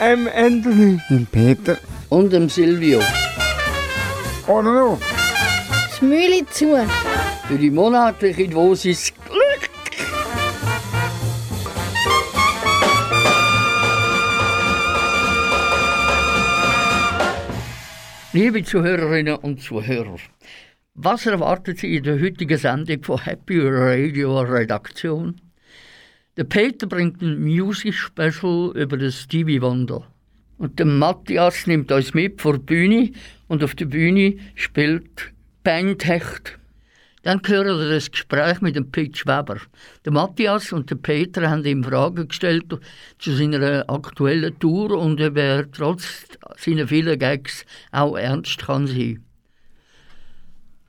Ähm, Anthony. Im Peter. Und dem Silvio. Oder noch? Das Mühle zu. Für die monatliche Dosis Glück. Liebe Zuhörerinnen und Zuhörer, was erwartet Sie in der heutigen Sendung von Happy Radio Redaktion? Der Peter bringt ein Music Special über das Stevie Wonder. Und der Matthias nimmt uns mit vor die Bühne und auf der Bühne spielt Bandhecht. Dann hören wir das Gespräch mit dem Pitch Weber. Der Matthias und der Peter haben ihm Fragen gestellt zu seiner aktuellen Tour und ob er trotz seiner vielen Gags auch ernst kann sein.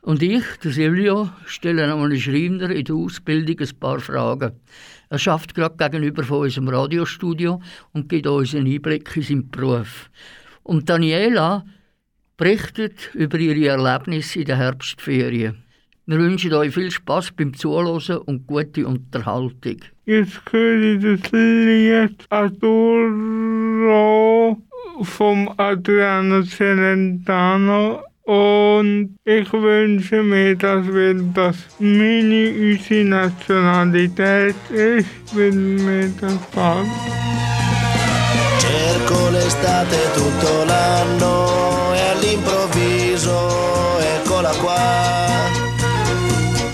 Und ich, der Silvio, stelle einem Schreiner in der Ausbildung ein paar Fragen. Er schafft gerade gegenüber von unserem Radiostudio und gibt uns einen Einblick in seinen Beruf. Und Daniela berichtet über ihre Erlebnisse in der Herbstferien. Wir wünschen euch viel Spaß beim Zuhören und gute Unterhaltung. Jetzt höre ich das Lied Adoro vom Adriano Celentano und ich wünsche mir, dass wir das Mini unsere Nationalität ist, weil mir das gefällt. Cerco l'estate tutto l'anno e all'improvviso eccola qua.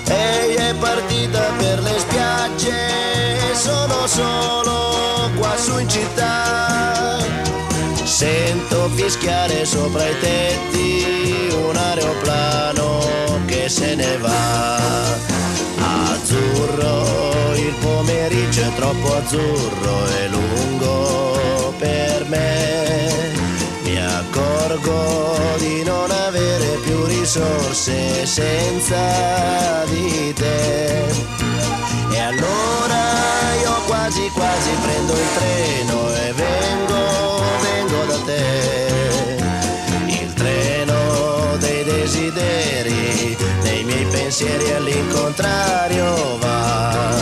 Ehi è partita per le spiagge, sono solo qua su in città. Sento fischiare sopra i tetti un aeroplano che se ne va. Azzurro, il pomeriggio è troppo azzurro e lungo per me. Mi accorgo di non avere più risorse senza di te. E allora io quasi quasi prendo il treno e vengo, pensieri all'incontrario va.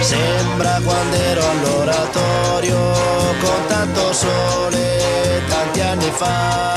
Sembra quando ero all'oratorio con tanto sole tanti anni fa.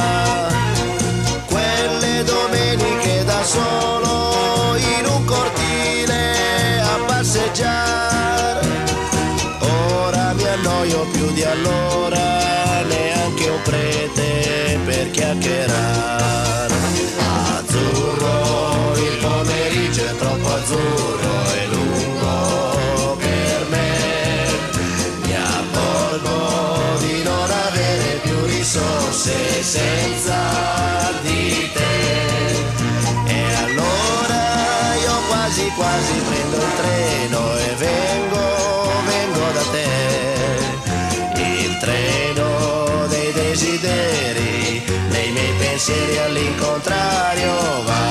sería al contrario.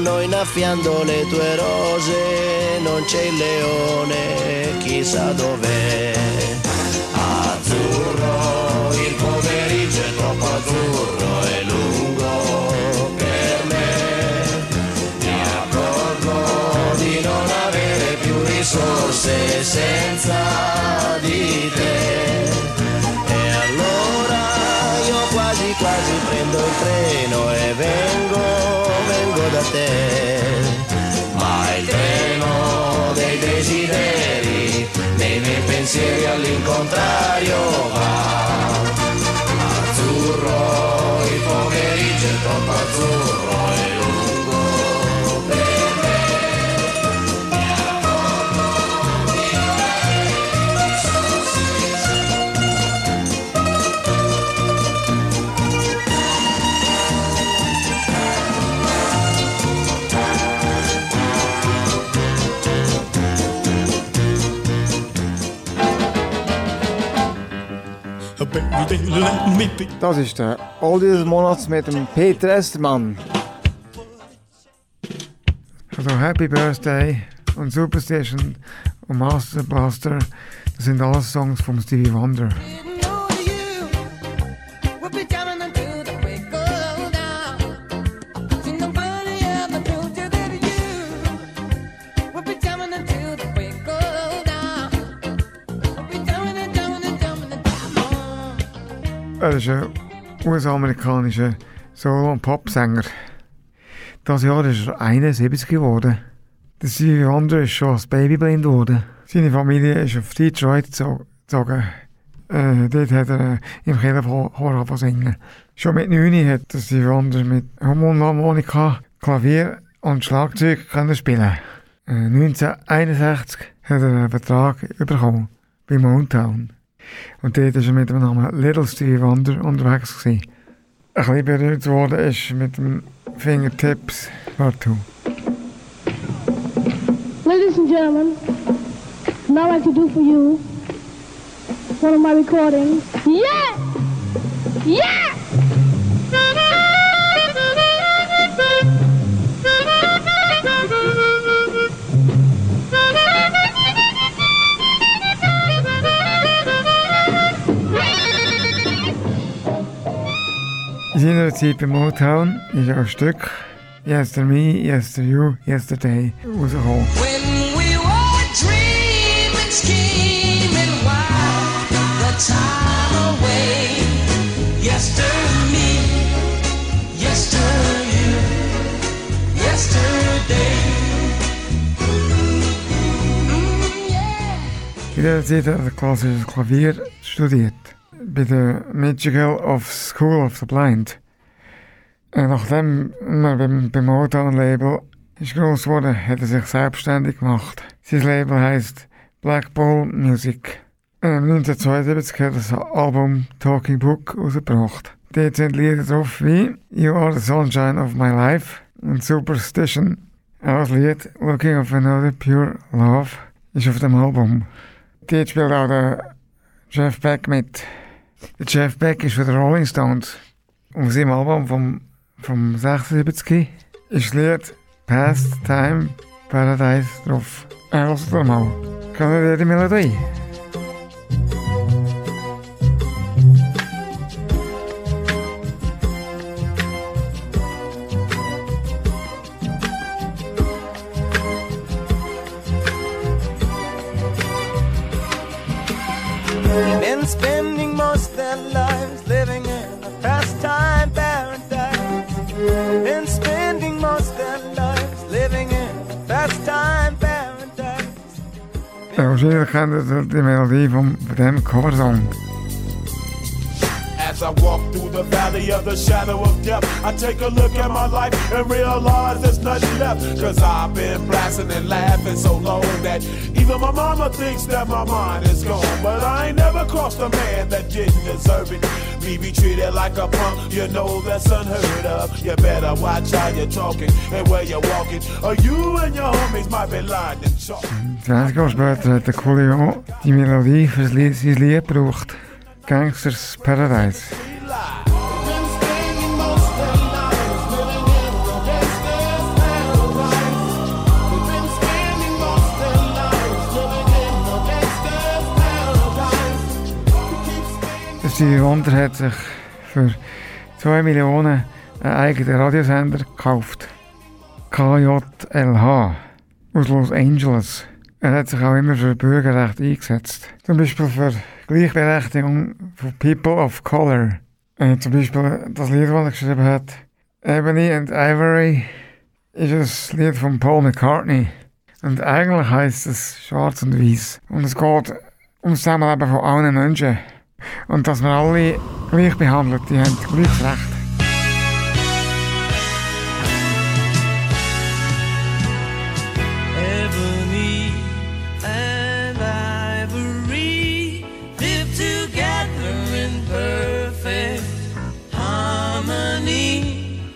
Stanno innaffiando le tue rose, non c'è il leone, chissà dov'è. Azzurro, il pomeriggio è troppo azzurro e lungo per me. Mi accorgo di non avere più risorse senza di te. E allora io quasi quasi prendo il treno e vengo, pensieri all'incontrario va. Azzurro, il pomeriggio è troppo azzurro. Das ist der Oldie des Monats mit dem Peter Estermann. Also Happy Birthday und Superstation und Master Blaster, das sind alles Songs von Stevie Wonder. Ist ein US-amerikanischer Solo- und Popsänger. Das Jahr ist er 71 geworden. Der Stevie Wonder ist schon als Baby blind geworden. Seine Familie ist auf Detroit gezogen. Äh, dort hat er äh, im Kellerchor singen. Schon mit 9 hat der Stevie Wonder mit Mundharmonika, Klavier und Schlagzeug können spielen. Äh, 1961 hat er einen Vertrag bekommen bei Motown. Und dort war er mit dem Namen Little Stevie Wonder unterwegs. Gewesen. Ein bisschen berührt worden ist mit dem Fingertips Part Ladies and gentlemen, now I to do for you one of my recordings. Yeah! Yeah! In seiner Zeit bei Motown ist ein Stück Yester Me, Yester You, Yesterday rausgekommen. When we were dreaming, scheming, wild the time away. Yester me, yester you, yesterday. Mm, yeah. In dieser Zeit hat er klassisches Klavier studiert. Bei der Michigan of School of the Blind. Äh, nachdem er beim, beim Motown-Label ist gross geworden, hat er sich selbstständig gemacht. Sein Label heisst Black Ball Music. Äh, 1972 hat er das Album Talking Book rausgebracht. Dort sind Lieder drauf wie You Are the Sunshine of My Life und Superstition. Auch das Lied Looking of Another Pure Love ist auf dem Album. Dort spielt auch der Jeff Beck mit. Jeff Beck ist für die Rolling Stones. Auf seinem Album vom, vom 76 ist das Lied Past Time Paradise drauf. Hörst du mal. Kann ihr die Melodie? Die melodie van dem coversong. As I walk through the valley of the shadow of death, I take a look at my life and realize there's nothing left. Cause I've been blasting and laughing so long that even my mama thinks that my mind is gone. But I ain't never crossed a man that didn't deserve it. Me be treated like a punk, you know that's unheard of. You better watch how you're talking and where you're walking, or you and your homies might be lying and chalk. 20 jaar später hat der Coolio die Melodie für das Lied, sein Lied gebraucht. Gangsters Paradise. Stevie Wonder hat sich für 2 Millionen einen eigenen Radiosender gekauft. KJLH aus Los Angeles. Er hat sich auch immer für Bürgerrecht eingesetzt. Zum Beispiel für Gleichberechtigung von People of Color. Äh, zum Beispiel das Lied, das er geschrieben hat, Ebony and Ivory, ist ein Lied von Paul McCartney. Und eigentlich heißt es Schwarz und Weiß. Und es geht um das Zusammenleben von allen Menschen. Und dass wir alle gleich behandelt, die haben gleiches Recht.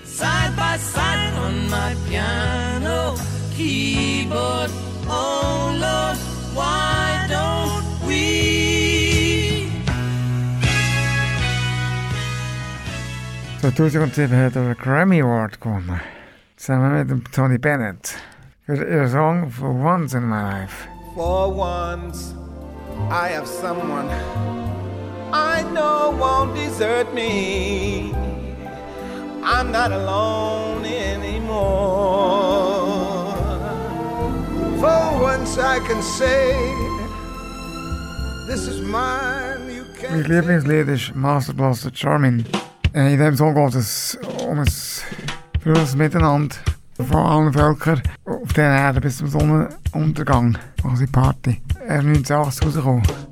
Side by side on my piano keyboard. 2007 hat er einen Grammy Award. Zusammen mit dem Tony Bennett. Ihren Song For Once in My Life. For once, I have someone I know won't desert me. I'm not alone anymore. For once, I can say, This is mine. You Mein Lieblingslied ist Master Blaster Charming. Äh, In diesem Song geht es um ein frühes Miteinander von allen Völkern auf der Erde bis zum Sonnenuntergang. Also Party. Er ist 1980 rausgekommen.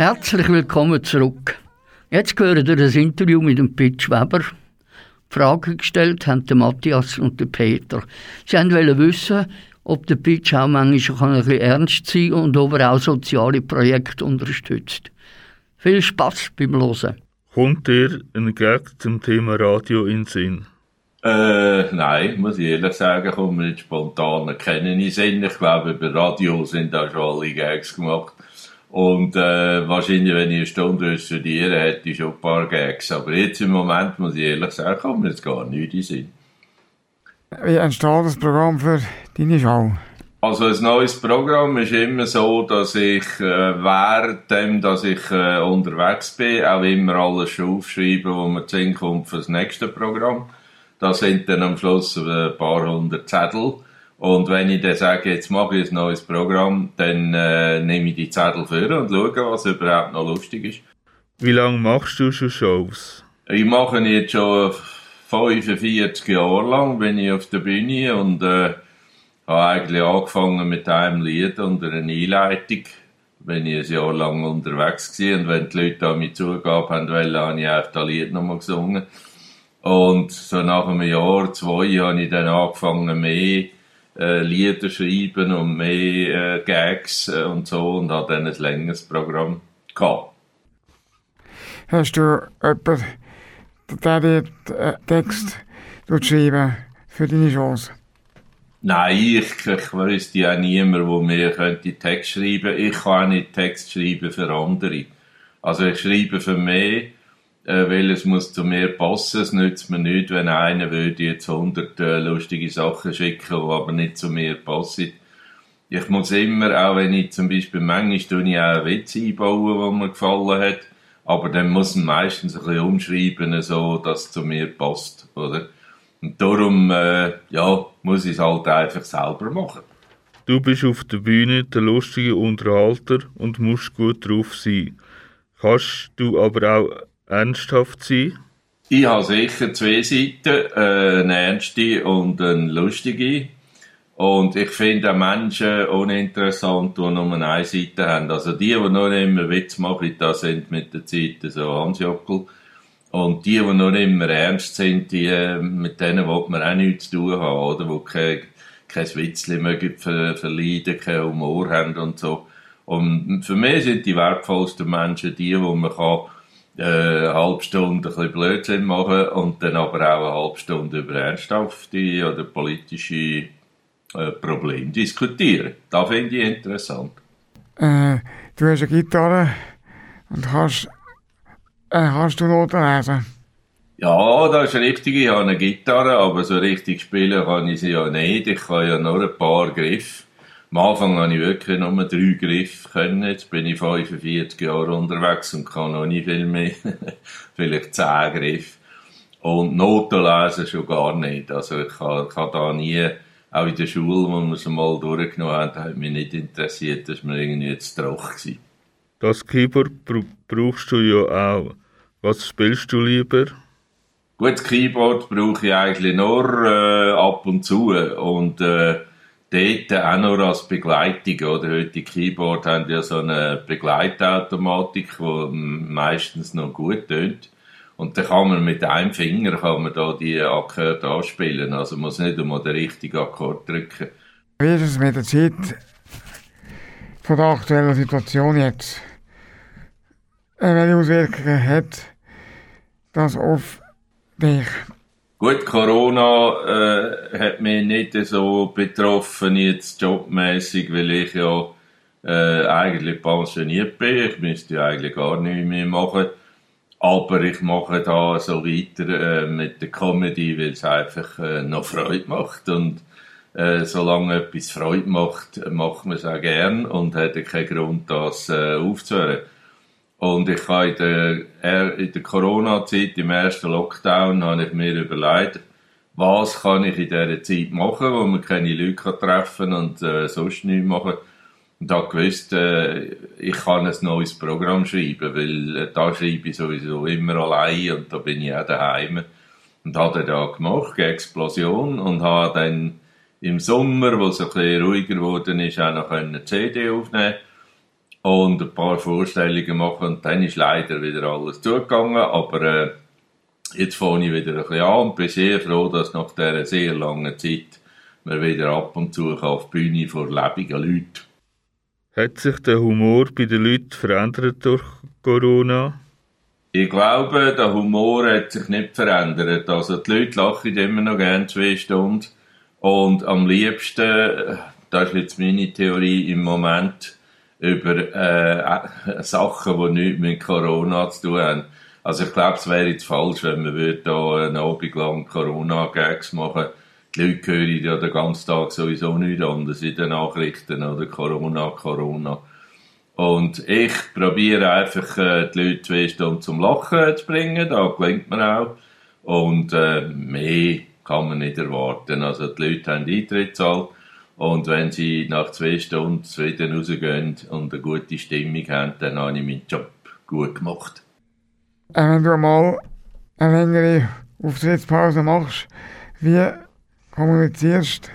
Herzlich willkommen zurück. Jetzt gehört ihr das Interview mit dem Pitch Weber. Die Frage gestellt haben der Matthias und der Peter. Sie wollten wissen, ob der Pitch auch manchmal ein bisschen ernst sein kann und ob er auch soziale Projekte unterstützt. Viel Spaß beim Hören. Kommt dir ein Gag zum Thema Radio in den Sinn? Äh, nein, muss ich ehrlich sagen, kommt mir nicht spontan kennen in den Sinn. Ich glaube, über Radio sind da schon alle Gags gemacht. Und äh, wahrscheinlich, wenn ich eine Stunde studieren hätte ich schon ein paar Gags. Aber jetzt im Moment, muss ich ehrlich sagen, kommt mir jetzt gar nicht in Sinn. Wie entsteht das Programm für deine Show? Also ein neues Programm ist immer so, dass ich äh, währenddem, dass ich äh, unterwegs bin, auch immer alles schon aufschreibe, wo mir zu kommt für das nächste Programm. Da sind dann am Schluss ein paar hundert Zettel. Und wenn ich dann sage, jetzt mache ich ein neues Programm, dann äh, nehme ich die Zettel vor und schaue, was überhaupt noch lustig ist. Wie lange machst du schon Shows? Ich mache jetzt schon 45 Jahre lang, bin ich auf der Bühne und äh, habe eigentlich angefangen mit einem Lied und einer Einleitung. Bin ich ein Jahr lang unterwegs gewesen und wenn die Leute an mich zugaben haben wollen, habe ich auch das Lied nochmal gesungen. Und so nach einem Jahr, zwei, habe ich dann angefangen, mehr äh, Lieder schreiben und mehr äh, Gags äh, und so und habe dann ein längeres Programm gehabt. Hast du jemanden, der dir den Text schreiben für deine Shows? Nein, ich, ich wüsste ja niemand, der mir könnte Text schreiben Ich kann auch nicht Text schreiben für andere. Also ich schreibe für mich, äh, weil es muss zu mir passen. Es nützt mir nicht, wenn einer würde jetzt 100 äh, lustige Sachen schicken, die aber nicht zu mir passen. Ich muss immer, auch wenn ich zum Beispiel manchmal tue ich auch einen Witz einbauen, der mir gefallen hat, aber dann muss man meistens ein bisschen umschreiben, so, dass es zu mir passt, oder? Und darum, äh, ja, muss ich es halt einfach selber machen. Du bist auf der Bühne der lustige Unterhalter und musst gut drauf sein. Kannst du aber auch ernsthaft sein? Ich habe sicher zwei Seiten, äh, eine ernste und eine lustige. Und ich finde auch Menschen uninteressant, die nur eine Seite haben. Also die, die nur immer Witz machen, das sind mit der Zeit so Hansjockel. Und die, die nur immer ernst sind, die, äh, mit denen will man auch nichts zu tun haben, oder? Die kein, kein Witzchen mögen ver verleiden, keinen Humor haben und so. Und für mich sind die wertvollsten Menschen die, wo man kann, eine halbe Stunde ein bisschen Blödsinn machen und dann aber auch eine halbe Stunde über ernsthafte oder politische äh, Probleme diskutieren. Das finde ich interessant. Äh, du hast eine Gitarre und kannst, äh, kannst du Noten lesen? Ja, das ist richtig. Ich habe eine Gitarre, aber so richtig spielen kann ich sie ja nicht. Ich kann ja nur ein paar Griffe. Am Anfang habe ich wirklich nur drei Griffe können. Jetzt bin ich 45 Jahre unterwegs und kann noch nicht viel mehr. Vielleicht zehn Griffe. Und Noten lesen schon gar nicht. Also ich kann, kann da nie, auch in der Schule, wo wir es mal durchgenommen haben, hat mich nicht interessiert, dass wir irgendwie jetzt trocken gewesen. Das Keyboard br- brauchst du ja auch. Was spielst du lieber? Gut, das Keyboard brauche ich eigentlich nur äh, ab und zu und äh, dort auch nur als Begleitung. Oder? Heute Keyboard haben ja so eine Begleitautomatik, die meistens noch gut tönt. Und dann kann man mit einem Finger kann man da die Akkorde anspielen. Also man muss nicht einmal den richtigen Akkord drücken. Wie ist es mit der Zeit von der aktuellen Situation jetzt? Äh, welche Auswirkungen hat das auf dich? Gut, Corona äh, hat mich nicht so betroffen jetzt jobmäßig, weil ich ja äh, eigentlich pensioniert bin. Ich müsste ja eigentlich gar nichts mehr machen. Aber ich mache da so weiter äh, mit der Comedy, weil es einfach äh, noch Freude macht. Und äh, solange etwas Freude macht, macht man es auch gern und hat keinen Grund, das äh, aufzuhören. Und ich habe in der, er- in der Corona-Zeit, im ersten Lockdown, habe ich mir überlegt, was kann ich in dieser Zeit machen, wo man keine Leute kann treffen und äh, sonst nichts machen. Und habe gewusst, äh, ich kann ein neues Programm schreiben, weil äh, da schreibe ich sowieso immer allein und da bin ich auch daheim. Und habe dann da gemacht, Explosion, und habe dann im Sommer, wo es ein bisschen ruhiger geworden ist, auch noch eine CD aufnehmen und ein paar Vorstellungen machen und dann ist leider wieder alles zugegangen, aber äh, jetzt fange ich wieder ein bisschen an und bin sehr froh, dass nach dieser sehr langen Zeit man wieder ab und zu auf die Bühne vor lebenden Leuten. Hat sich der Humor bei den Leuten verändert durch Corona? Ich glaube, der Humor hat sich nicht verändert. Also die Leute lachen immer noch gerne zwei Stunden und am liebsten, äh, das ist jetzt meine Theorie im Moment, über äh, äh, Sachen, die nichts mit Corona zu tun haben. Also ich glaube, es wäre jetzt falsch, wenn man würde da einen Abend lang Corona-Gags machen. Die Leute hören ja den ganzen Tag sowieso nichts anderes in den Nachrichten oder Corona, Corona. Und ich probiere einfach, äh, die Leute zwei Stunden zum Lachen zu bringen, da gelingt mir auch. Und äh, mehr kann man nicht erwarten. Also die Leute haben Eintritt zahlt und wenn sie nach zwei Stunden wieder rausgehen und eine gute Stimmung haben, dann habe ich meinen Job gut gemacht. Äh, wenn du mal eine längere Auftrittspause machst, wie kommunizierst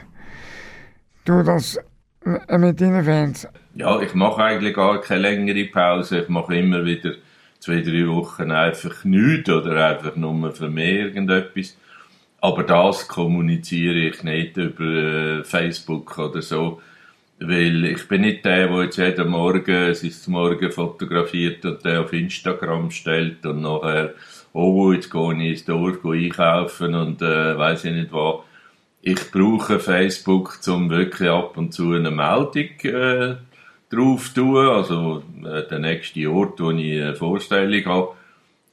du das äh, mit deinen Fans? Ja, ich mache eigentlich gar keine längere Pause. Ich mache immer wieder zwei, drei Wochen einfach nichts oder einfach nur für mich irgendetwas. Aber das kommuniziere ich nicht über äh, Facebook oder so. Weil ich bin nicht der, der jetzt jeden Morgen sein Morgen fotografiert und der auf Instagram stellt und nachher, oh, jetzt gehe ich ins Dorf einkaufen und äh, weiß ich nicht was. Ich brauche Facebook, um wirklich ab und zu eine Meldung äh, drauf zu tun, also äh, der nächste Ort, wo ich eine Vorstellung habe.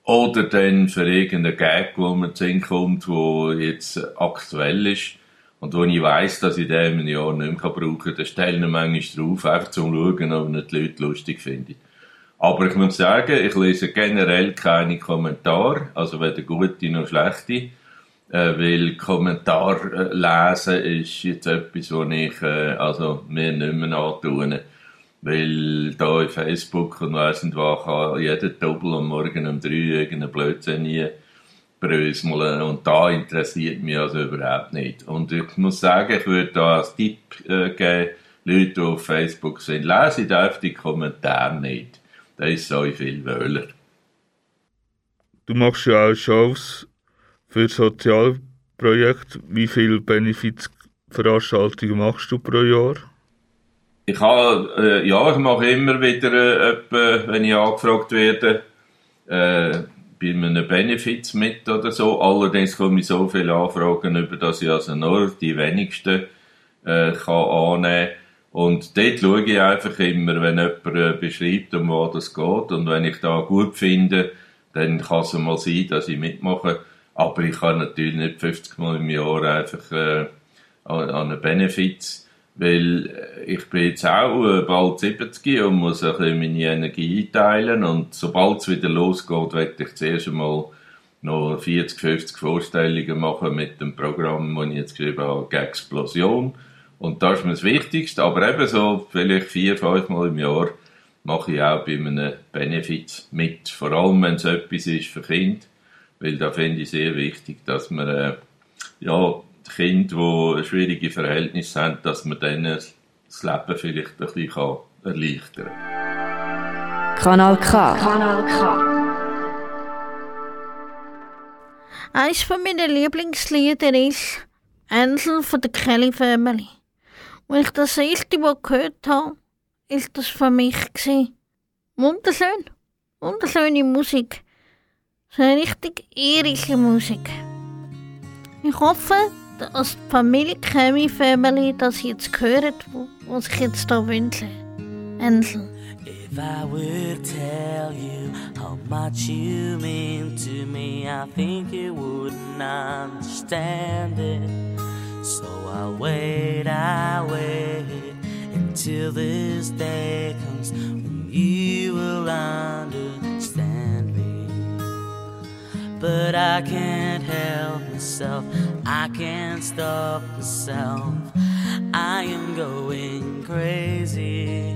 Oder dann für irgendeinen Gag, wo mir zu kommt, wo jetzt aktuell ist und wo ich weiss, dass ich den in einem Jahr nicht mehr brauchen kann, dann stelle ich ihn manchmal drauf, einfach zum Schauen, ob ich die Leute lustig finde. Aber ich muss sagen, ich lese generell keine Kommentare, also weder gute noch schlechte, äh, weil Kommentar lesen ist jetzt etwas, was ich äh, also mir nicht mehr antun. Weil da in Facebook und weiss nicht was kann jeder Doppel am Morgen um drei irgendeinen Blödsinn nie bröseln. Und da interessiert mich also überhaupt nicht. Und ich muss sagen, ich würde da als Tipp äh, geben, Leute, die auf Facebook sind, lesen einfach die Kommentare nicht. Da ist so viel Wöhler. Du machst ja auch Shows für Sozialprojekte. Wie viele Benefizveranstaltungen machst du pro Jahr? Ich habe, äh, ja, ich mache immer wieder, äh, etwa, wenn ich angefragt werde, äh, bei einem Benefits mit oder so. Allerdings komme ich so viele Anfragen über, dass ich also nur die wenigsten äh, kann annehmen Und dort schaue ich einfach immer, wenn jemand äh, beschreibt, um was das geht. Und wenn ich da gut finde, dann kann es mal sein, dass ich mitmache. Aber ich kann natürlich nicht 50 Mal im Jahr einfach äh, an, an einen Benefits weil äh, ich bin jetzt auch äh, bald 70 und muss ein bisschen meine Energie einteilen und sobald es wieder losgeht, werde ich zuerst einmal noch 40, 50 Vorstellungen machen mit dem Programm, das ich jetzt geschrieben habe, Explosion. Und das ist mir das Wichtigste, aber eben so vielleicht vier, fünf Mal im Jahr mache ich auch bei einem Benefit mit, vor allem wenn es etwas ist für Kinder, weil da finde ich sehr wichtig, dass man äh, ja, Kinder, die schwierige Verhältnisse haben, dass man denen das Leben vielleicht ein bisschen erleichtern kann. Kanal K. Kanal K. Eines von meinen Lieblingslieder ist Ansel von der Kelly Family. Als ich das erste Mal gehört habe, ist das für mich gewesen. Wunderschön, wunderschöne Musik. So richtig irische Musik. Ich hoffe, dass Familie Kemi Family das jetzt gehört, was ich jetzt da wünsche. If I would tell you how much you mean to me, I think you wouldn't understand it. So I wait, I wait until this day comes when you will understand. But I can't help myself, I can't stop myself. I am going crazy.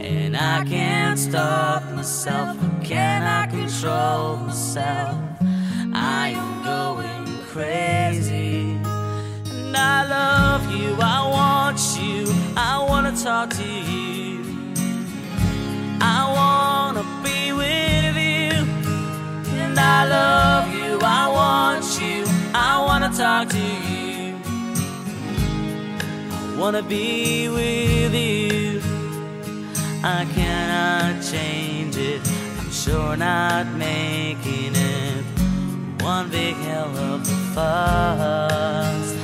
And I can't stop myself, can I control myself? I am going crazy. And I love you, I want you, I wanna talk to you. I wanna be with you. I love you, I want you, I wanna talk to you. I wanna be with you. I cannot change it. I'm sure not making it one big hell of a fuss.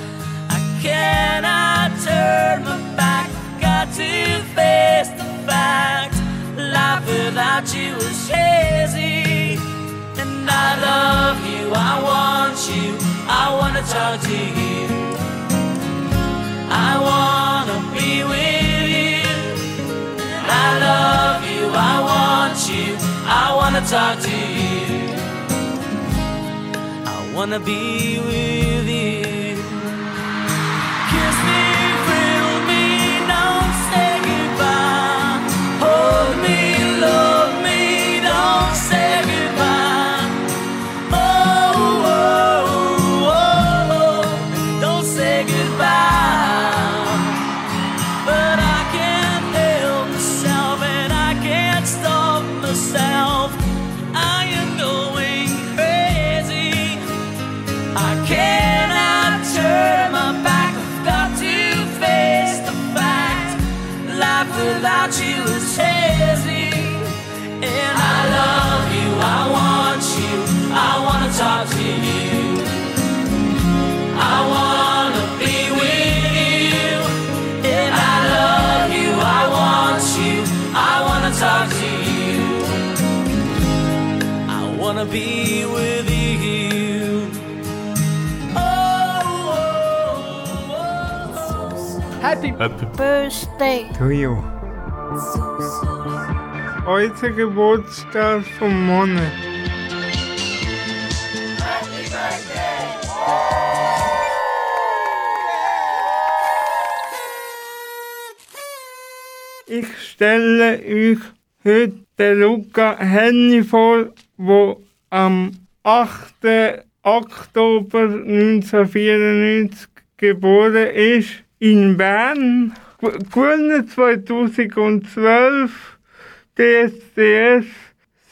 I cannot turn my back. Got to face the fact. Life without you is hazy. And I love you. I want you. I wanna talk to you. I wanna be with you. I love you, I want you, I wanna talk to you. I wanna be with you. Happy, birthday to you. Heute Geburtstag vom Monat. Ich stelle euch heute Luca Henny vor, wo am 8. Oktober 1994 geboren ist, in Bern. Ge- Gewonnen 2012 DSDS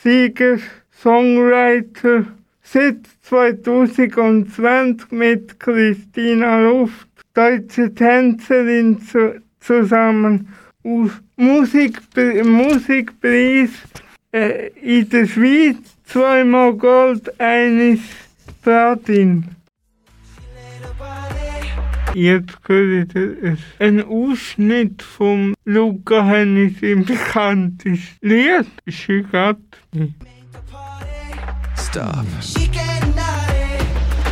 Sieger, Songwriter. Seit 2020 mit Christina Luft, deutsche Tänzerin zu, zusammen. Musik, Musikpreis äh, in der Schweiz zweimal Gold, eines Platin. Jetzt hört ihr einen Ausschnitt vom Luca Hennis im bekanntes Lied. She got me. Stop.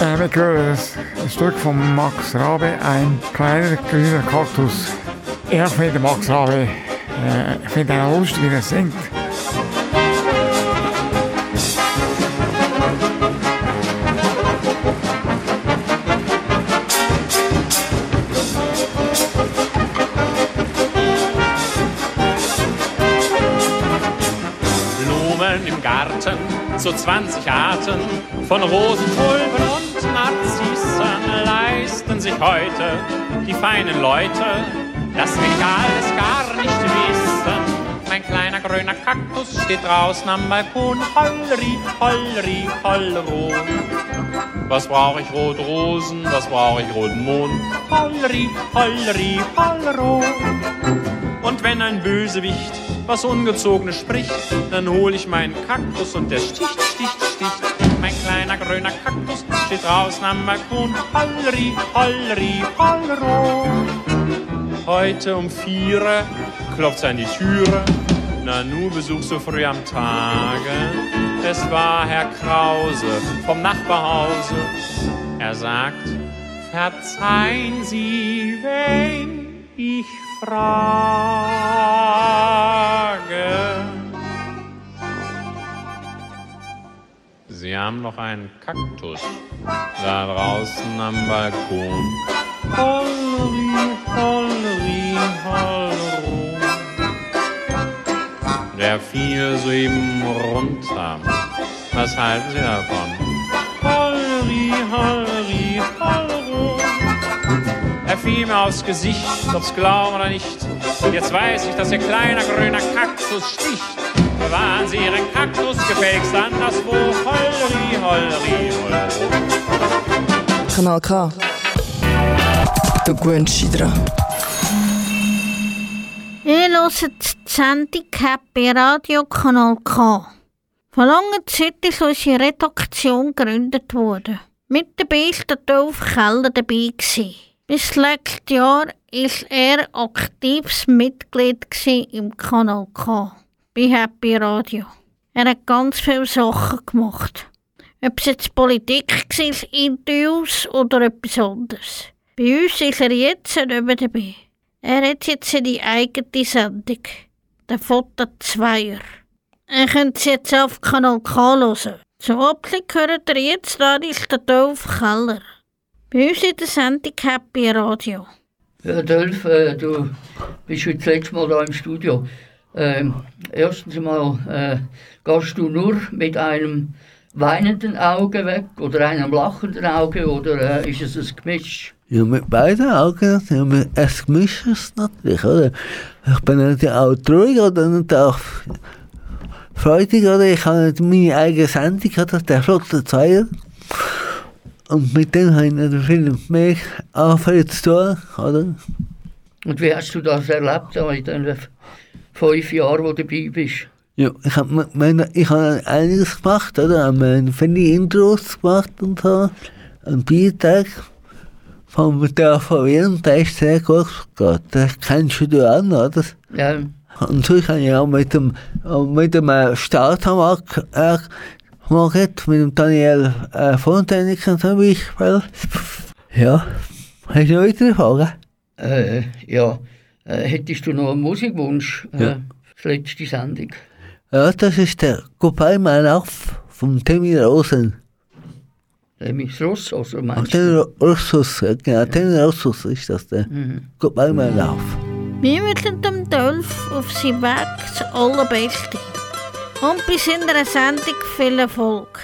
Äh, wir hören ein, Stück von Max Rabe, ein kleiner grüner Kaktus. Ich finde Max Rabe, äh, ich finde ihn lustig, wie er singt. Blumen im Garten, so 20 Arten von Rosenpulven Narzissen leisten sich heute die feinen Leute, das will ich alles gar nicht wissen. Mein kleiner grüner Kaktus steht draußen am Balkon, Holleri, Holleri, Hollero. Was brauch ich rote Rosen, was brauch ich roten Mond, Holleri, Holleri, Hollero. Und wenn ein Bösewicht was Ungezogenes spricht, dann hol ich meinen Kaktus und der sticht, sticht, sticht. Mein kleiner grüner Kaktus steht draußen am Balkon. Holleri, holleri, hollero. Heute um vier klopft's an die Türe. Na, nu besuchst du früh am Tage. Es war Herr Krause vom Nachbarhause. Er sagt, verzeihen Sie, wenn ich frage. Sie haben noch einen Kaktus da draußen am Balkon. Holleri, holleri, hollero. Der fiel soeben runter. Was halten Sie davon? Holleri, holleri, hollero. Er fiel mir aufs Gesicht, ob's glauben oder nicht. Jetzt weiß ich, dass Ihr kleiner grüner Kaktus sticht. Bewahren Sie Ihren Kaktus gefälligst anderswo. Holleri, holleri, hollero. Kanal K. Du gewöhnst dich dran. Ihr hört die Sendung Happy Radio Kanal K. Vor langer Zeit ist unsere Redaktion gegründet worden. Mit dabei war der Dolph Keller dabei. Gewesen. Bis letztes Jahr war er aktives Mitglied im Kanal K. Bei Happy Radio. Er hat ganz viele Sachen gemacht. Ob es jetzt Politik war, Interviews oder etwas anderes. Bei uns ist er jetzt nicht mehr dabei. Er hat jetzt seine eigene Sendung. Der Foto Zweier. Ihr könnt sie jetzt auf Kanal K hören. Zum Abschluss hört ihr jetzt da ist der Dolph Keller. Bei uns in der Sendung Happy Radio. Ja, Dolph, äh, du bist heute das letzte Mal da im Studio. Ähm, erstens mal äh, gehst du nur mit einem weinenden Auge weg oder einem lachenden Auge oder äh, ist es ein Gemisch? Ja, mit beiden Augen, ja, mit, es gemischt ist natürlich, oder? Ich bin natürlich auch traurig oder nicht auch freudig, oder? Ich habe meine eigene Sendung, oder? Der Flotte Zweier. Und mit dem habe ich natürlich viel mehr angefangen zu tun, oder? Und wie hast du das erlebt fünf Jahren, wo du dabei bist? Ja, ich habe meine, ich habe einiges gemacht, oder? Ich habe viele Intros gemacht und so. Ein Beitrag vom der VW und der ist sehr gut gegangen. Das kennst du noch, oder? Ja. Und sonst habe ich auch mit dem, mit dem äh, Staatsanwalt äh, geredet, mit dem Daniel äh, Fonteniken zum Beispiel. Ja, hast du noch weitere Fragen? Äh, ja. Äh, hättest du noch einen Musikwunsch? Äh, Ja. für die letzte Sendung. Ja, das ist der Goodbye My Love vom Timmy Rosen. Remis Rosso, so Ach, meinst du? der Ursus, ja, genau, Timmy Rosus ist das der. Mhm. Goodbye My Love. Wir wünschen dem Dolph auf seinem Weg das Allerbeste. Und bis in der Sendung viel Erfolg.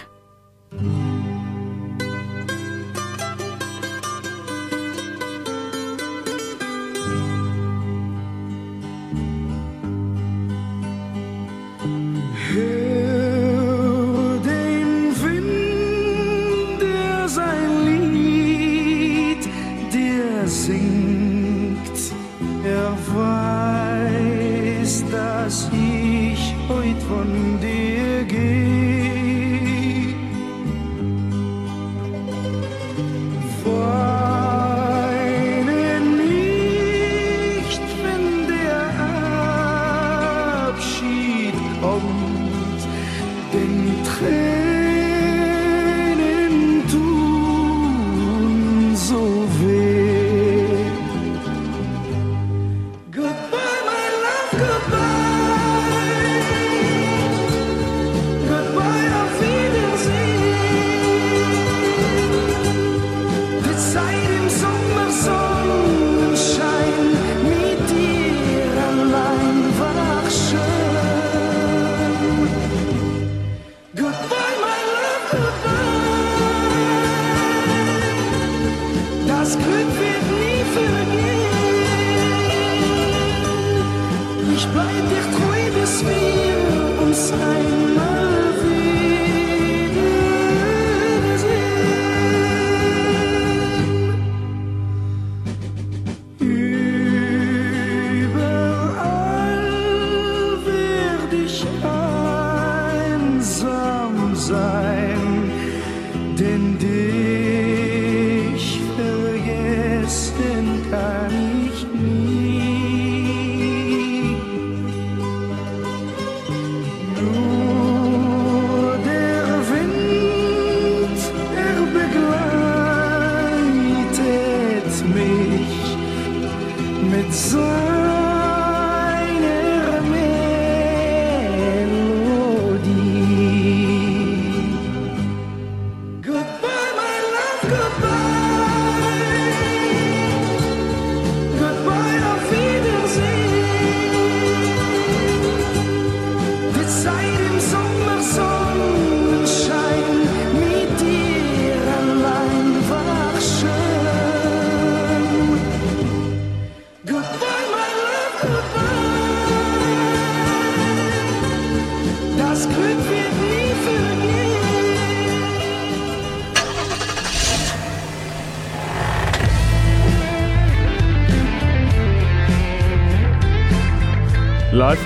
been through.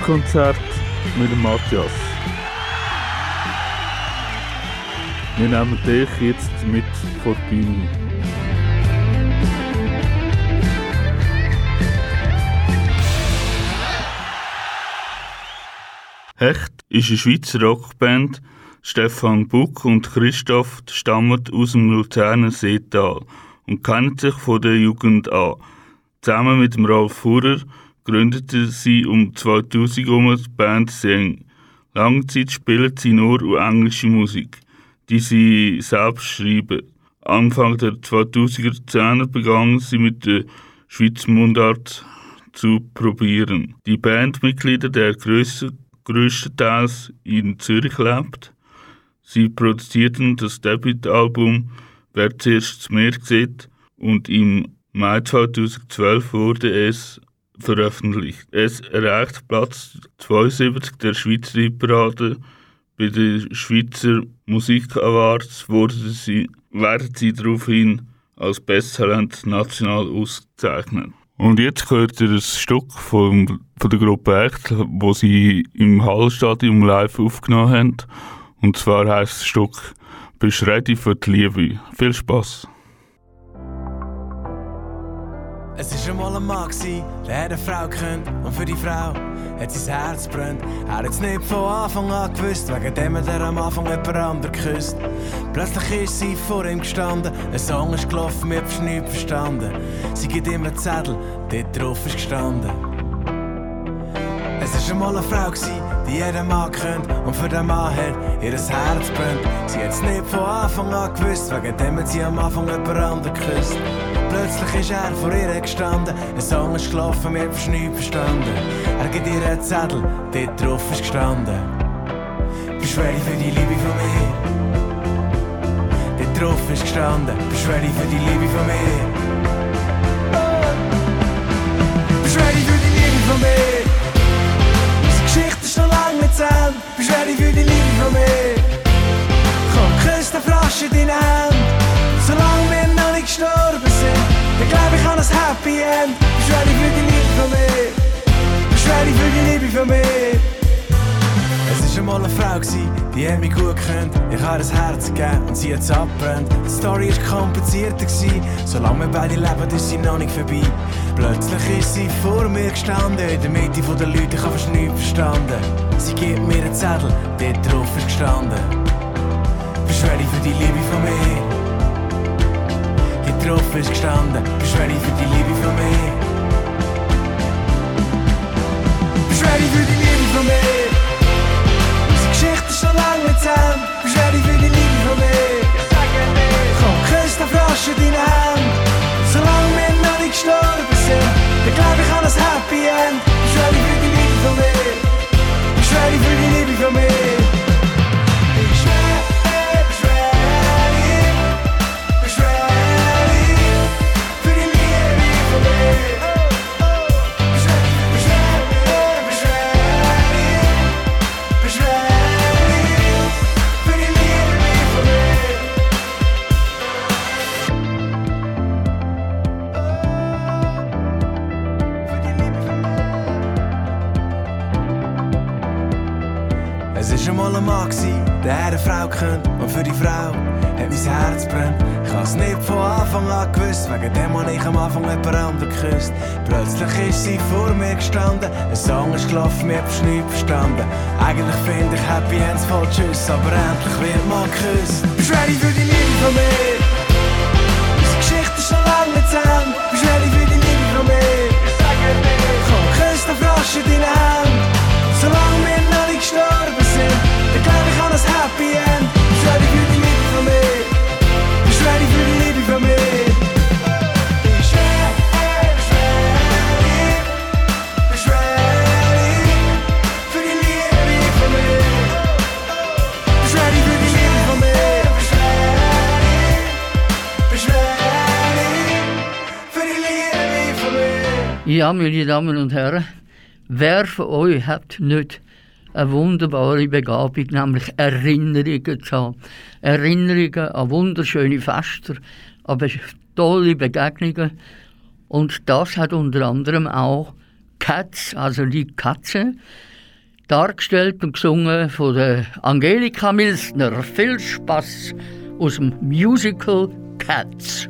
Live-Konzert mit Matthias. Wir nehmen dich jetzt mit vor die Bühne. Hecht ist eine Schweizer Rockband. Stefan Buck und Christoph stammen aus dem Luzerner Seetal und kennen sich von der Jugend an. Zusammen mit dem Ralf Fuhrer gründeten sie um 2000 herum die Band Sing. Lange Zeit spielen sie nur englische Musik, die sie selbst schreiben. Anfang der 2000er Jahre begannen sie mit der Schweizer Mundart zu probieren. Die Bandmitglieder, der grösste, größtenteils in Zürich lebt, sie produzierten das Debütalbum Wer zuerst Meer sieht und im Mai 2012 wurde es veröffentlicht. Es erreicht Platz 72 der Schweizer Hitparade. Bei den Schweizer Musik Awards wurde sie, werden sie daraufhin als Besttalent national ausgezeichnet. Und jetzt hört ihr ein Stück von, von der Gruppe Echt, wo sie im Hallstadion live aufgenommen haben. Und zwar heißt das Stück «Bist für die Liebe». Viel Spaß! Es ist einmal ein Mann, der eine Frau gekannt und für die Frau hat sein Herz brennt. Er hat es nicht von Anfang an gewusst, wegen dem hat er am Anfang jemand anderen geküsst. Plötzlich ist sie vor ihm gestanden, ein Song ist gelaufen, wir haben nichts verstanden. Sie gibt ihm einen Zettel, dort drauf ist gestanden. Es ist einmal eine Frau, gsi, die jeden Mann kennt und für den Mann hat ihr Herz brennt. Sie hat es nicht von Anfang an gewusst, wegen dem hat sie am Anfang jemand anderen geküsst. Plötzlich ist er vor ihr gestanden, ein Song ist gelaufen, wir haben nichts verstanden. Er gibt ihr einen Zettel, dort drauf ist gestanden. Ready für die Liebe von mir? Dort drauf ist gestanden, ready für die Liebe von mir? Ready für die Liebe von mir? Unsere Geschichte ist noch lang nicht zu Ende. Ready für die Liebe von mir? Komm, küss den Frosch in deine Hand. Gestorben sind, dann glaub ich an ein Happy End. Bist ready für die Liebe von mir? Bist ready für die Liebe von mir? Es war einmal eine Frau, die hat mich gut gekannt. Ich habe ein Herz gegeben und sie hat es abbrennt. Die Story war komplizierter, solange wir beide leben, ist sie noch nicht vorbei. Plötzlich ist sie vor mir gestanden, in der Mitte der Leute, ich habe fast nichts verstanden. Sie gibt mir einen Zettel, dort drauf ist gestanden. Bist ready für die Liebe von mir? Drauf ist gestanden, du ready für die Liebe von mir? Du ready für die Liebe von mir? Unsere Geschichte ist schon lange nicht zu Ende. Bist du ready für die Liebe von mir? Komm, küss den Frosch in deine Hand. Solange wir noch nicht gestorben sind, dann glaub ich an ein Happy End. Du ready für die Liebe von mir? Du ready für die Liebe von mir? Tschüss, aber endlich wird mal geküsst. Bist ready für Ja, meine Damen und Herren, wer von euch hat nicht eine wunderbare Begabung, nämlich Erinnerungen zu haben? Erinnerungen an wunderschöne Fester, aber tolle Begegnungen. Und das hat unter anderem auch Cats, also die Katze, dargestellt und gesungen von der Angelika Milsner. Viel Spaß aus dem Musical Cats.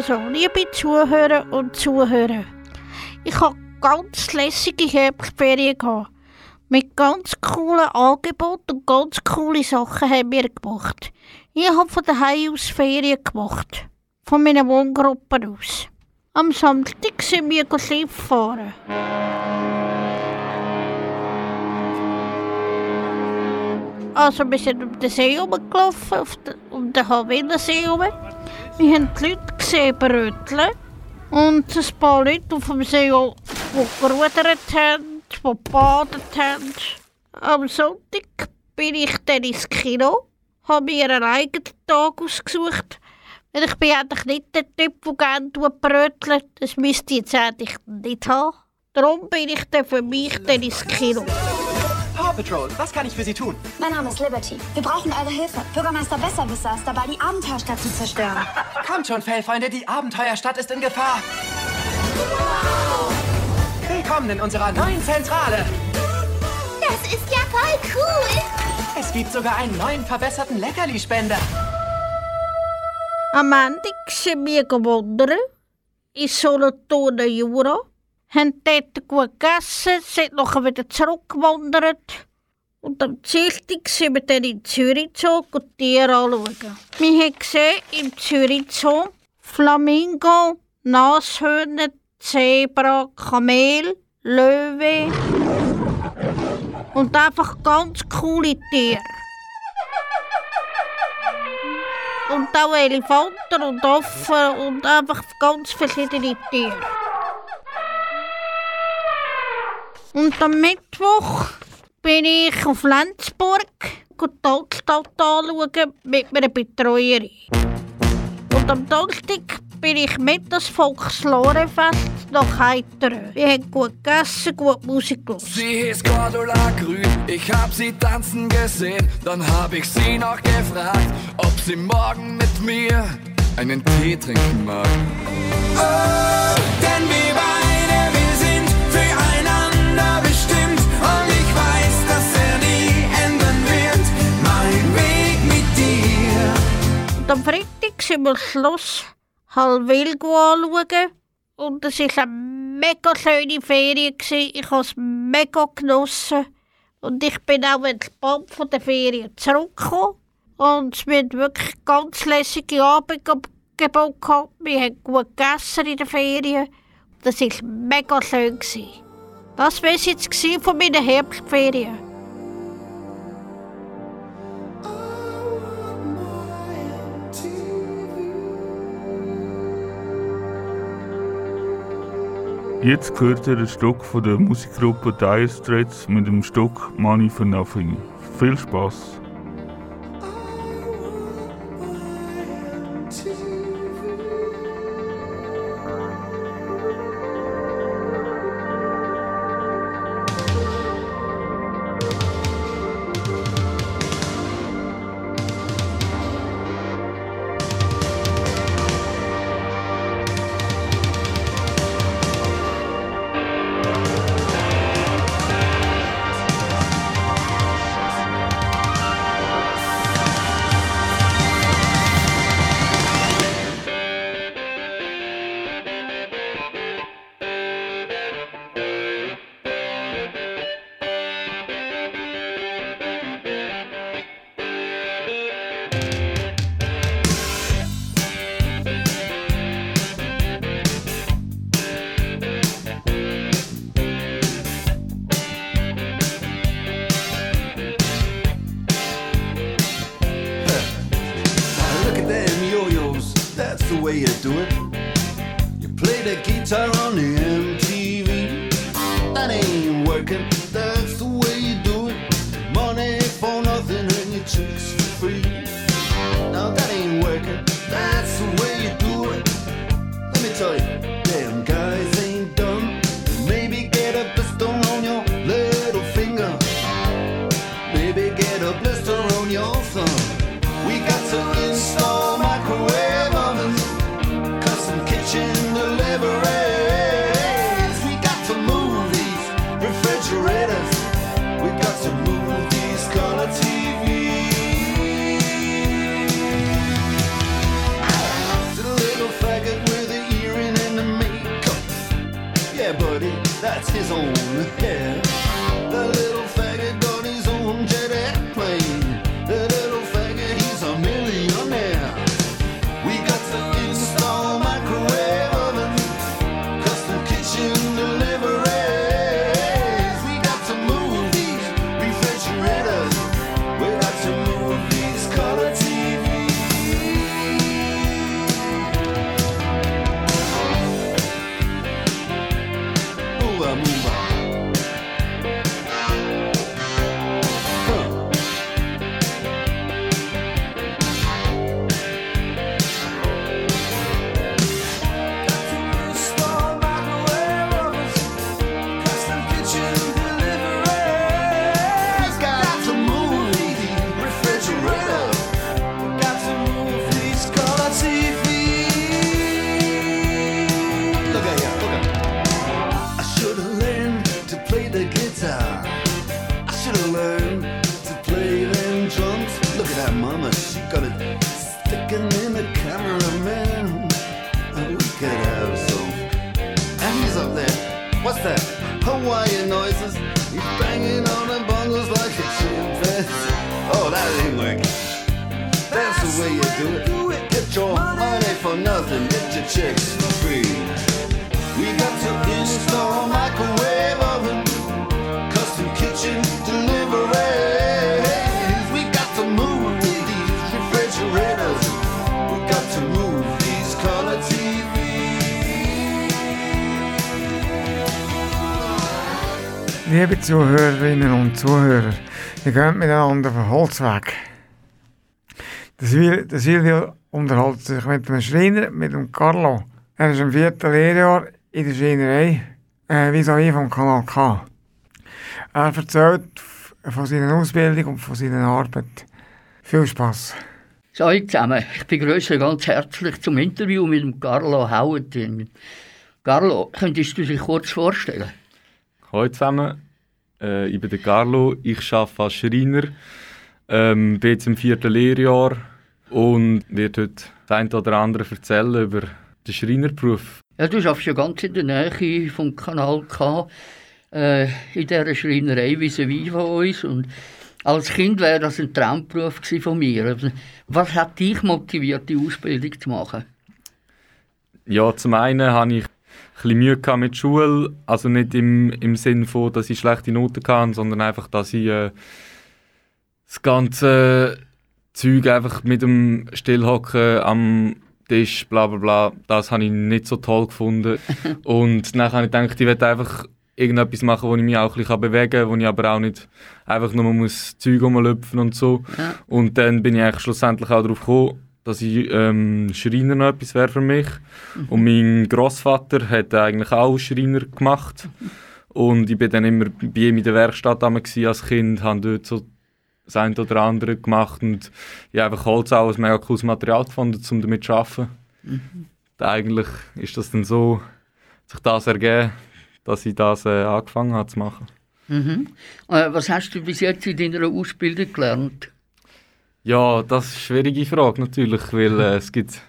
Also, liebe Zuhörer und Zuhörer, ich habe ganz lässige Herbstferien gehabt. Mit ganz coolen Angeboten und ganz coole Sachen haben wir gemacht. Ich habe von daheim aus Ferien gemacht. Von meiner Wohngruppe aus. Am Samstag sind wir Schiff fahren. Also wir sind um den See rumgelaufen, auf den, um den Havillersee Wir haben die Leute gesehen bröteln und ein paar Leute auf dem See, die gerudert haben, die gebadet haben. Am Sonntag bin ich dann ins Kino, habe mir einen eigenen Tag ausgesucht. Und ich bin eigentlich nicht der Typ, der gerne brötelt. Das müsste ich jetzt eigentlich nicht haben. Darum bin ich dann für mich dann ins Kino. Patrol, was kann ich für Sie tun? Mein Name ist Liberty. Wir brauchen eure Hilfe. Bürgermeister Besserwisser ist dabei, die Abenteuerstadt zu zerstören. Kommt schon, Fellfreunde, die Abenteuerstadt ist in Gefahr. Willkommen in unserer neuen Zentrale. Das ist ja voll cool. Es gibt sogar einen neuen verbesserten Leckerli-Spender. Am Ende sind wir gewandert, in Solothurn Jura, haben dort gut gegessen, sind nachher wieder zurückgewandert. Und am Dienstag sind wir dann in Zürich gezogen und Tiere anschauen. Wir haben gesehen, im Zürich Zoo Flamingo, Nashörner, Zebra, Kamel, Löwe und einfach ganz coole Tiere. Und auch Elefanten und Affen und einfach ganz verschiedene Tiere. Und am Mittwoch bin ich auf Lenzburg die Altstadt anschauen mit meiner Betreuerin. Und am Donnerstag bin ich mit das Volkslorenfest nach Heiteren. Wir haben gut gegessen, gut Musik gehört. Sie hieß Cordula Grün, ich hab sie tanzen gesehen. Dann hab ich sie noch gefragt, ob sie morgen mit mir einen Tee trinken mag. Oh, denn wir am Freitag sind wir Schloss Halvilgo anschauen. Und es war eine mega schöne Ferien. Ich habe es mega genossen. Und ich bin auch entspannt von der Ferien zurückgekommen. Und wir hatten wirklich ganz lässige Abendangebote. gehabt. Wir haben gut gegessen in den Ferien. Das war mega schön. gewesen. Das war es jetzt von meinen Herbstferien. Jetzt gehört ihr ein Stück von der Musikgruppe Dire Straits mit dem Stück Money for Nothing. Viel Spaß! Do it. You play the guitar on the old Liebe Zuhörerinnen und Zuhörer, ihr geht miteinander auf den Holzweg. Der Sil- der Silvio unterhält sich mit dem Schreiner, mit dem Carlo. Er ist im vierten Lehrjahr in der Schreinerei, äh, wie so ich vom Kanal K. Er erzählt von seiner Ausbildung und von seiner Arbeit. Viel Spaß. So, zusammen, ich begrüße ganz herzlich zum Interview mit dem Carlo Hauetin. Carlo, könntest du dich kurz vorstellen? Hallo zusammen, äh, ich bin der Carlo, ich arbeite als Schreiner, ähm, bin jetzt im vierten Lehrjahr und werde heute das eine oder andere erzählen über den Schreinerberuf. Ja, du arbeitest ja ganz in der Nähe vom Kanal K, äh, in dieser Schreinerei vis-à-vis von uns. Und als Kind wäre das ein Traumberuf von mir. Also, Was hat dich motiviert, die Ausbildung zu machen? Ja, zum einen hatte ich bisschen Mühe gehabt mit Schule, also nicht im, im Sinn von, dass ich schlechte Noten hatte, sondern einfach, dass ich äh, das ganze Zeug einfach mit dem Stillhocken am Tisch, bla bla bla, das habe ich nicht so toll gefunden. Und dann habe ich gedacht, ich werde einfach irgendetwas machen, wo ich mich auch ein bisschen bewegen kann, wo ich aber auch nicht einfach nur muss Zeug rumlüpfen und so. Ja. Und dann bin ich eigentlich schlussendlich auch darauf gekommen, dass ich ähm, Schreiner noch etwas wäre für mich. Und mein Großvater hat eigentlich auch Schreiner gemacht. Und ich bin dann immer bei ihm in der Werkstatt als Kind, habe dort so das eine oder andere gemacht und ich habe einfach Holz auch ein mega cooles Material gefunden, um damit zu arbeiten. Mhm. Eigentlich ist das dann so, sich das ergeben, dass ich das äh, angefangen habe zu machen. Mhm. Äh, was hast du bis jetzt in deiner Ausbildung gelernt? Ja, das ist eine schwierige Frage natürlich, weil äh, es gibt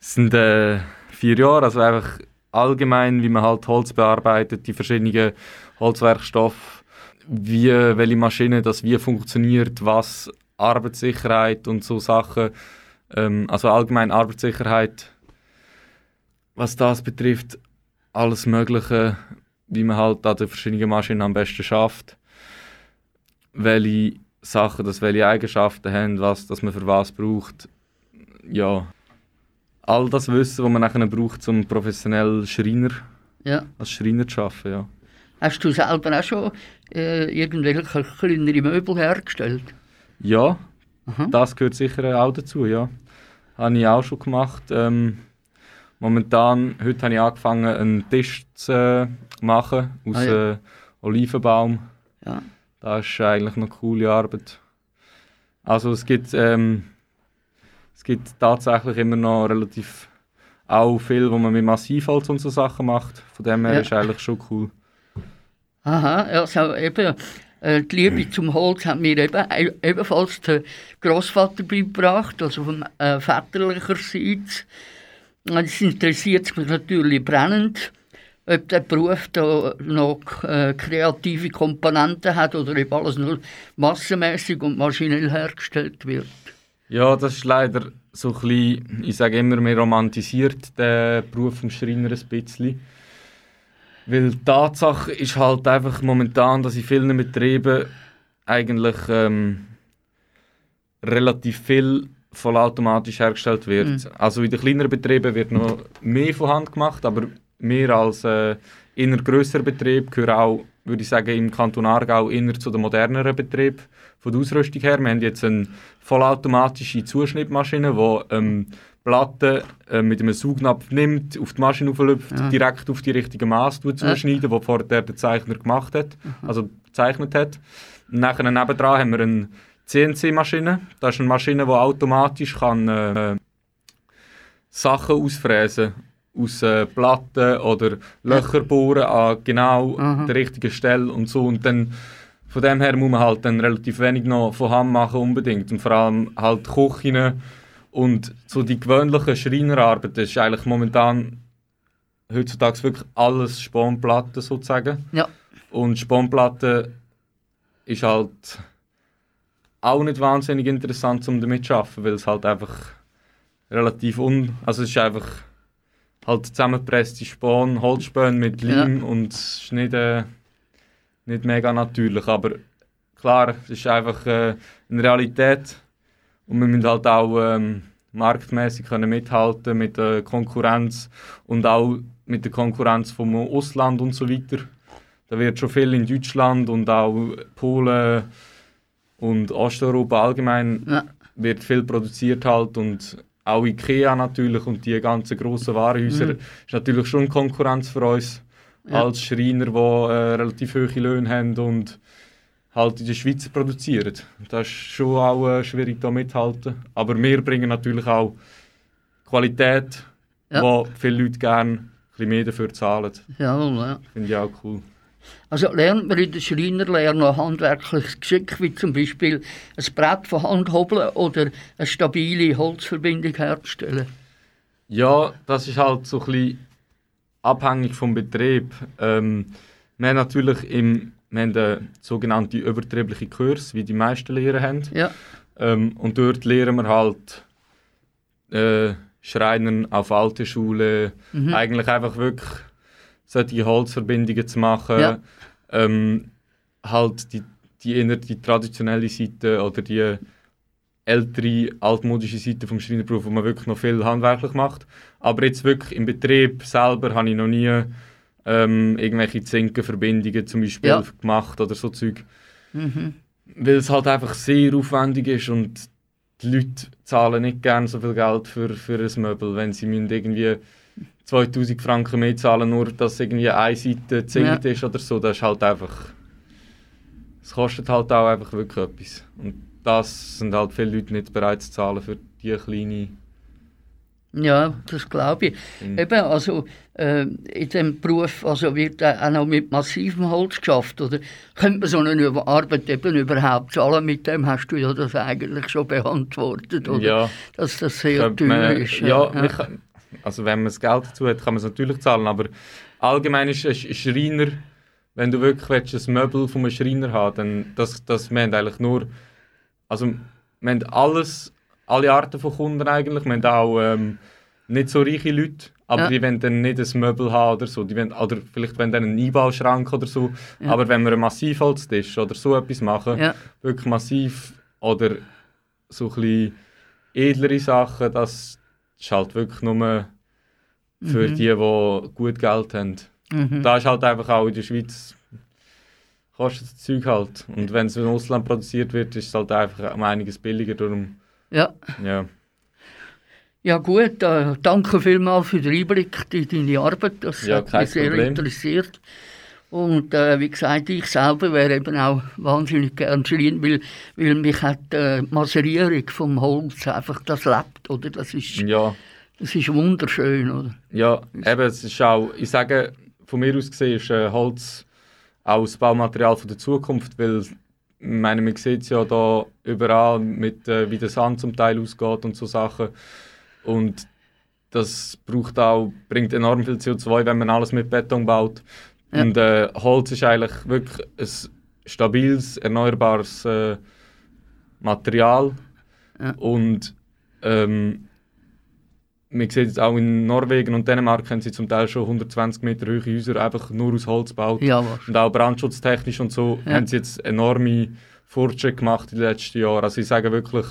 es sind äh, vier Jahre, also einfach allgemein, wie man halt Holz bearbeitet, die verschiedenen Holzwerkstoffe, wie, welche Maschine das wie funktioniert, was Arbeitssicherheit und so Sachen, ähm, also allgemein Arbeitssicherheit, was das betrifft, alles Mögliche, wie man halt an den verschiedenen Maschinen am besten schafft, welche Sachen, das welche Eigenschaften haben, was dass man für was braucht. Ja, all das Wissen, was man nachher braucht, um professionell Schreiner, Ja. als Schreiner zu arbeiten, ja. Hast du selber auch schon äh, irgendwelche kleinere Möbel hergestellt? Ja, das gehört sicher auch dazu, ja. Habe ich auch schon gemacht. Ähm, momentan, heute habe ich angefangen, einen Tisch zu äh, machen aus Ah, ja. äh, Olivenbaum. Ja. Das ist eigentlich eine coole Arbeit. Also es gibt, ähm, es gibt tatsächlich immer noch relativ auch viel, wo man mit Massivholz und so Sachen macht. Von dem her Ja. ist eigentlich schon cool. Aha, also eben, äh, die Liebe zum Holz hat mir eben, e- ebenfalls der Großvater beigebracht, also von äh, väterlicherseits. Es interessiert mich natürlich brennend, ob der Beruf da noch äh, kreative Komponenten hat oder ob alles nur massenmäßig und maschinell hergestellt wird. Ja, das ist leider so ein bisschen, ich sage immer, man romantisiert den Beruf des Schreiner ein bisschen. Weil die Tatsache ist halt einfach momentan, dass in vielen Betrieben eigentlich ähm, relativ viel vollautomatisch hergestellt wird. Mhm. Also in den kleineren Betrieben wird noch mehr von Hand gemacht, aber mehr als äh, in einer grösseren Betrieb gehören auch, würde ich sagen, im Kanton Aargau eher zu den moderneren Betrieben von der Ausrüstung her. Wir haben jetzt eine vollautomatische Zuschnittmaschine, die ähm, Platten äh, mit einem Saugnapf nimmt, auf die Maschine auflüpft, Ja. direkt auf die richtige Maß Ja. zuschneiden, die vorher der Zeichner gemacht hat, also gezeichnet hat. Und nachher nebendran haben wir eine CNC-Maschine. Das ist eine Maschine, die automatisch kann, äh, Sachen ausfräsen aus äh, Platten oder Löcher bohren an genau Aha. der richtigen Stelle und so. Und dann, von dem her muss man halt dann relativ wenig noch von Hand machen unbedingt. Und vor allem halt Küchen und so die gewöhnlichen Schreinerarbeiten ist eigentlich momentan heutzutage wirklich alles Sponplatten sozusagen. Ja. Und Sponplatte ist halt auch nicht wahnsinnig interessant, um damit zu arbeiten, weil es halt einfach relativ un... Also es ist einfach halt zusammengepresste Span, Holzspäne mit Leim und es ist nicht, äh, nicht mega natürlich, aber klar, es ist einfach äh, eine Realität und wir müssen halt auch ähm, marktmäßig können mithalten mit der Konkurrenz und auch mit der Konkurrenz vom Ausland und so weiter. Da wird schon viel in Deutschland und auch Polen und Osteuropa allgemein wird viel produziert halt und auch Ikea natürlich und die ganzen grossen Warenhäuser Mhm. ist natürlich schon Konkurrenz für uns Ja. als Schreiner, die äh, relativ hohe Löhne haben und halt in der Schweiz produzieren. Das ist schon auch äh, schwierig da mithalten. Aber wir bringen natürlich auch Qualität, Ja. wo viele Leute gerne ein bisschen mehr dafür zahlen. Jawohl, ja. Finde ich auch cool. Also lernt man in der Schreinerlehre noch handwerkliches Geschick, wie zum Beispiel ein Brett von Hand hobeln oder eine stabile Holzverbindung herzustellen? Ja, das ist halt so ein bisschen abhängig vom Betrieb. Ähm, wir haben natürlich im, wir haben den sogenannten überbetrieblichen Kurs, wie die meisten Lehrer haben. Ja. Ähm, und dort lernen wir halt äh, Schreinern auf alte Schule, Mhm. eigentlich einfach wirklich solche Holzverbindungen zu machen. Ja. Ähm, halt die, die die traditionelle Seite oder die ältere, altmodische Seite vom Schreinerberuf, wo man wirklich noch viel handwerklich macht. Aber jetzt wirklich im Betrieb selber habe ich noch nie ähm, irgendwelche Zinkenverbindungen zum Beispiel Ja. gemacht oder so Zeug. Mhm. Weil es halt einfach sehr aufwendig ist und die Leute zahlen nicht gerne so viel Geld für, für ein Möbel, wenn sie müssen irgendwie 2000 Franken mehr zahlen, nur dass irgendwie eine Seite zinkt Ja. ist oder so. Das ist halt einfach... Es kostet halt auch einfach wirklich etwas. Und das sind halt viele Leute nicht bereit zu zahlen für die kleine... Ja, das glaube ich. Mhm. Eben, also äh, in diesem Beruf also wird auch noch mit massivem Holz geschafft. Oder könnte man so eine Arbeit eben überhaupt zahlen? Mit dem hast du ja das eigentlich schon beantwortet, oder? Ja. Dass das sehr teuer ist. Ja, kann- also wenn man das Geld dazu hat, kann man es natürlich zahlen, aber allgemein ist ein Sch- Schreiner, wenn du wirklich willst, ein Möbel von einem Schreiner haben dann das, das, wir haben eigentlich nur, also wir haben alles, alle Arten von Kunden eigentlich, wir haben auch ähm, nicht so reiche Leute, aber Ja. die wollen dann nicht ein Möbel haben oder so, die wollen, oder vielleicht wollen dann einen Einbauschrank oder so, Ja. aber wenn wir einen Massivholztisch oder so etwas machen, Ja. wirklich massiv oder so ein bisschen edlere Sachen, das ist halt wirklich nur für Mhm. die, die gut Geld haben. Mhm. Da ist halt einfach auch in der Schweiz kostet das Zeug halt. Und wenn es im Ausland produziert wird, ist es halt einfach um einiges billiger. Darum, Ja. ja. Ja gut, äh, danke vielmals für den Einblick in deine Arbeit. Das Ja, hat mich sehr Problem. interessiert. Und äh, wie gesagt, ich selber wäre eben auch wahnsinnig gern Schrein, weil, weil mich hat äh, die Maserierung vom Holz einfach, das lebt, oder? Das ist, Ja. das ist wunderschön, oder? Ja, eben, es ist auch, ich sage, von mir aus gesehen ist äh, Holz auch das Baumaterial von der Zukunft, weil ich meine, man sieht es ja da überall, mit, äh, wie der Sand zum Teil ausgeht und so Sachen. Und das braucht auch, bringt enorm viel CO2, wenn man alles mit Beton baut. Ja. Und äh, Holz ist eigentlich wirklich ein stabiles, erneuerbares äh, Material. Ja. Und ähm, man sieht jetzt auch in Norwegen und Dänemark haben sie zum Teil schon 120 Meter hohe Häuser einfach nur aus Holz gebaut. Ja, und auch brandschutztechnisch und so Ja. haben sie jetzt enorme Fortschritte gemacht in den letzten Jahren. Also ich sage wirklich,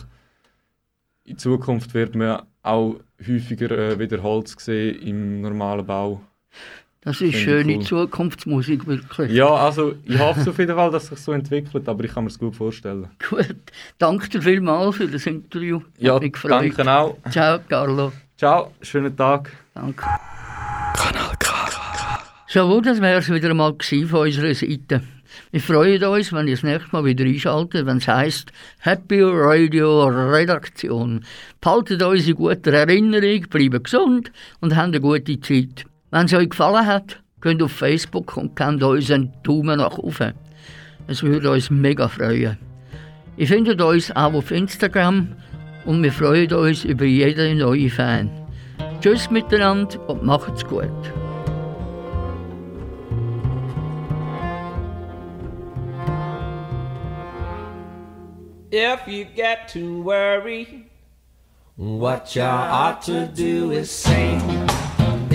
in Zukunft wird man auch häufiger äh, wieder Holz sehen im normalen Bau. Das ist schöne cool. Zukunftsmusik, wirklich. Ja, also ich hoffe auf jeden Fall, dass sich so entwickelt, aber ich kann mir es gut vorstellen. Gut, danke dir vielmals für das Interview. Ja, Hat mich gefreut. danke auch. Ciao, Carlo. Ciao, schönen Tag. Danke. Kanal K. So, das wäre es wieder einmal von unserer Seite. Wir freuen uns, wenn ihr das nächste Mal wieder einschaltet, wenn es heisst Happy Radio Redaktion. Behaltet uns in guter Erinnerung, bleibt gesund und habt eine gute Zeit. Wenn es euch gefallen hat, geht auf Facebook und gebt uns einen Daumen nach oben. Es würde uns mega freuen. Ihr findet uns auch auf Instagram und wir freuen uns über jeden neuen Fan. Tschüss miteinander und macht's gut. If you get to worry, what you ought to do is sing.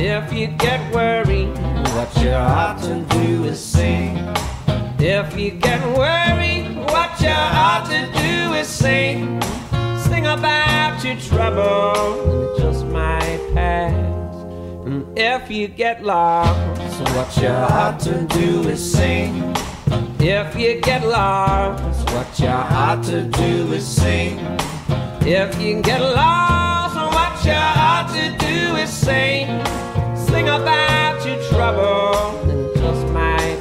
If you get worried, what you ought to do is sing. If you get worried, what you ought to do is sing. Sing about your trouble, it just might pass. And if you get lost, what you ought to do is sing. If you get lost, what you ought to do is sing. If you get lost, what you ought to do is sing. Sing about your trouble, and just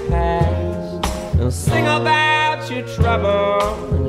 pass. And sing about your trouble,